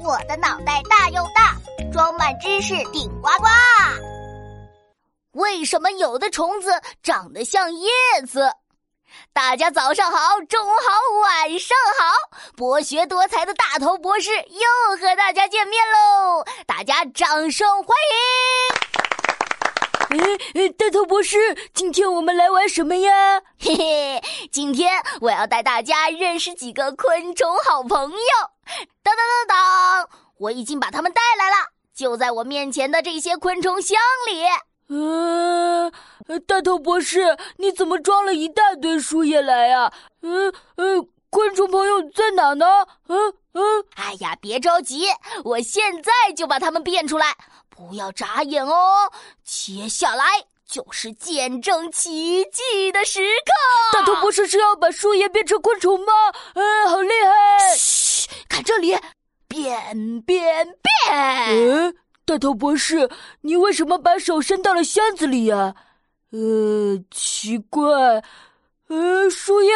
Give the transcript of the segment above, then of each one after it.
我的脑袋大又大，装满知识顶呱呱。为什么有的虫子长得像叶子？大家早上好，中午好，晚上好！博学多才的大头博士又和大家见面喽，大家掌声欢迎！哎，大头博士，今天我们来玩什么呀？嘿嘿，今天我要带大家认识几个昆虫好朋友。当当当当，我已经把它们带来了，就在我面前的这些昆虫箱里。嗯，大头博士，你怎么装了一大堆树叶来呀？嗯嗯，昆虫朋友在哪呢？嗯嗯，哎呀，别着急，我现在就把它们变出来，不要眨眼哦。接下来就是见证奇迹的时刻。大头博士是要把树叶变成昆虫吗？嗯，好厉害！嘘，看这里，变变变。嗯。大头博士，你为什么把手伸到了箱子里呀？呃，奇怪，呃，树叶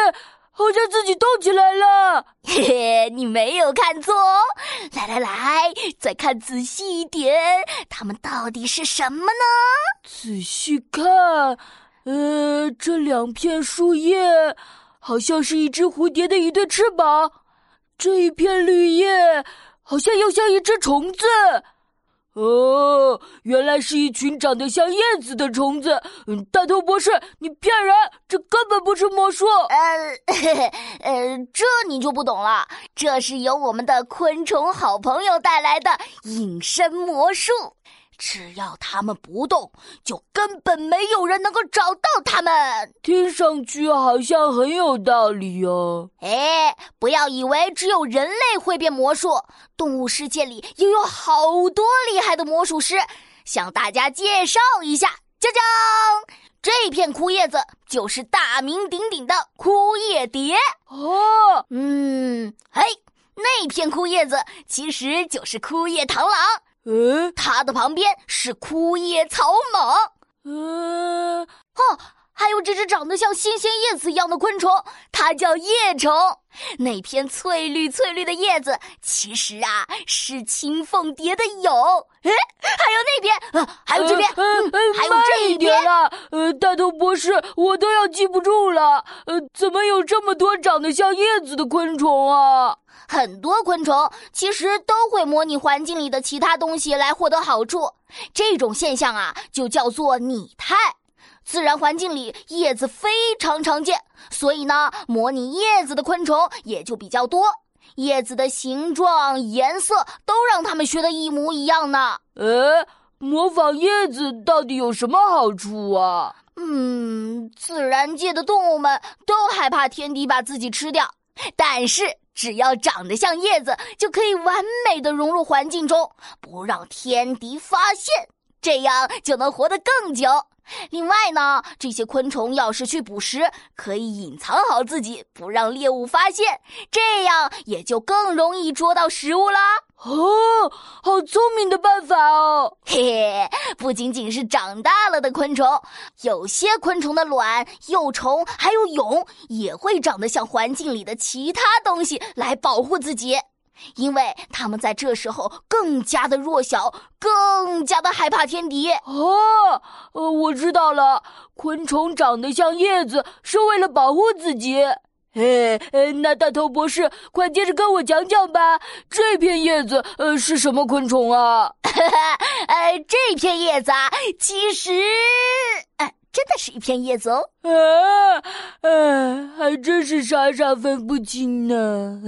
好像自己动起来了。嘿嘿，你没有看错哦。来来来，再看仔细一点，它们到底是什么呢？仔细看，呃，这两片树叶好像是一只蝴蝶的一对翅膀，这一片绿叶好像又像一只虫子。哦，原来是一群长得像叶子的虫子。嗯，大头博士，你骗人，这根本不是魔术。呃，呃，这你就不懂了。这是由我们的昆虫好朋友带来的隐身魔术。只要它们不动，就根本没有人能够找到它们。听上去好像很有道理哦。哎，不要以为只有人类会变魔术，动物世界里也有好多厉害的魔术师。向大家介绍一下，锵锵，这片枯叶子就是大名鼎鼎的枯叶蝶。哦，嗯，嘿，那片枯叶子其实就是枯叶螳螂。嗯，它的旁边是枯叶草蜢。嗯，哦，还有这只长得像新鲜叶子一样的昆虫，它叫叶虫。那片翠绿翠绿的叶子，其实啊是青凤蝶的蛹。哎，还有那边，啊，还有这边，还有这一边啊。呃，大头博士，我都要记不住了。呃，怎么有这么多长得像叶子的昆虫啊？很多昆虫其实都会模拟环境里的其他东西来获得好处，这种现象啊就叫做拟态。自然环境里叶子非常常见，所以呢，模拟叶子的昆虫也就比较多。叶子的形状、颜色都让他们学的一模一样呢。呃，模仿叶子到底有什么好处啊？嗯，自然界的动物们都害怕天敌把自己吃掉，但是。只要长得像叶子，就可以完美的融入环境中，不让天敌发现，这样就能活得更久。另外呢，这些昆虫要是去捕食，可以隐藏好自己，不让猎物发现，这样也就更容易捉到食物啦。哦，好聪明的办法哦！嘿嘿，不仅仅是长大了的昆虫，有些昆虫的卵、幼虫还有蛹也会长得像环境里的其他东西来保护自己，因为它们在这时候更加的弱小，更加的害怕天敌。哦，呃，我知道了，昆虫长得像叶子是为了保护自己。哎，那大头博士，快接着跟我讲讲吧。这片叶子，呃，是什么昆虫啊？呃，这片叶子啊，其实，呃，真的是一片叶子哦。啊，哎，还真是傻傻分不清呢。